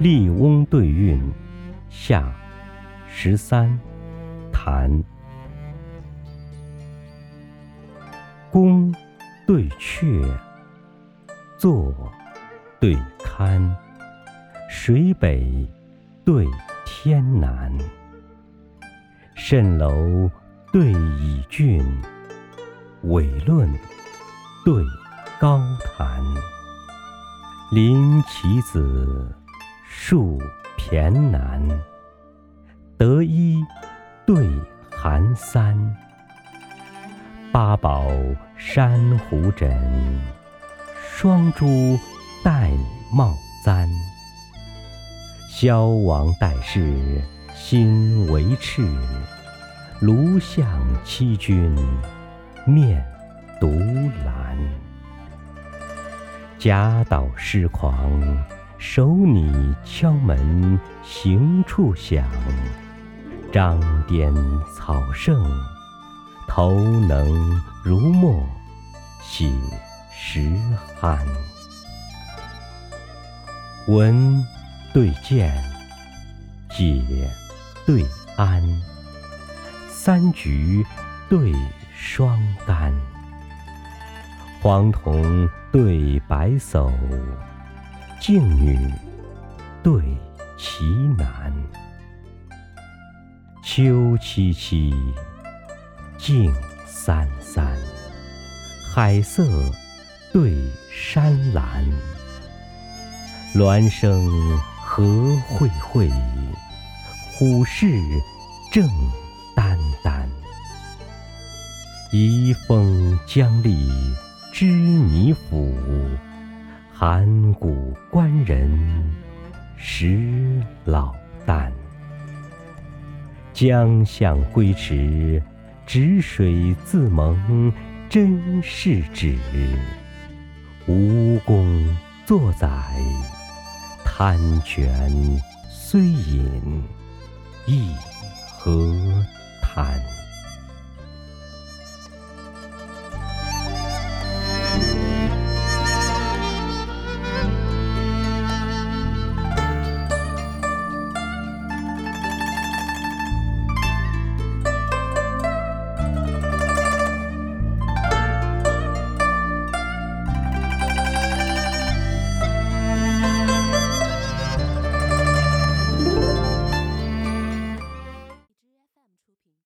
笠翁对韵下十三谈。宫对阙，坐对堪，水北对天南。蜃楼对蚁郡，纬论对高谈。临其子，树骈南。得一对寒三。八宝珊瑚枕，双珠玳瑁簪。萧王待世，心为赤。卢象欺君，面独蓝。贾岛失狂，手拟敲门行处响。张颠草盛，头能如墨写实酣。文对剑，解对安。三菊对双干，黄童对白叟，静女对奇男。秋凄凄，静三三，海色对山蓝。孪生何蕙蕙，虎视正眈眈。移风将立织弥府，函谷关人识老旦。江向归迟，止水自蒙真是止。吴宫作宰，贪泉虽饮亦何贪？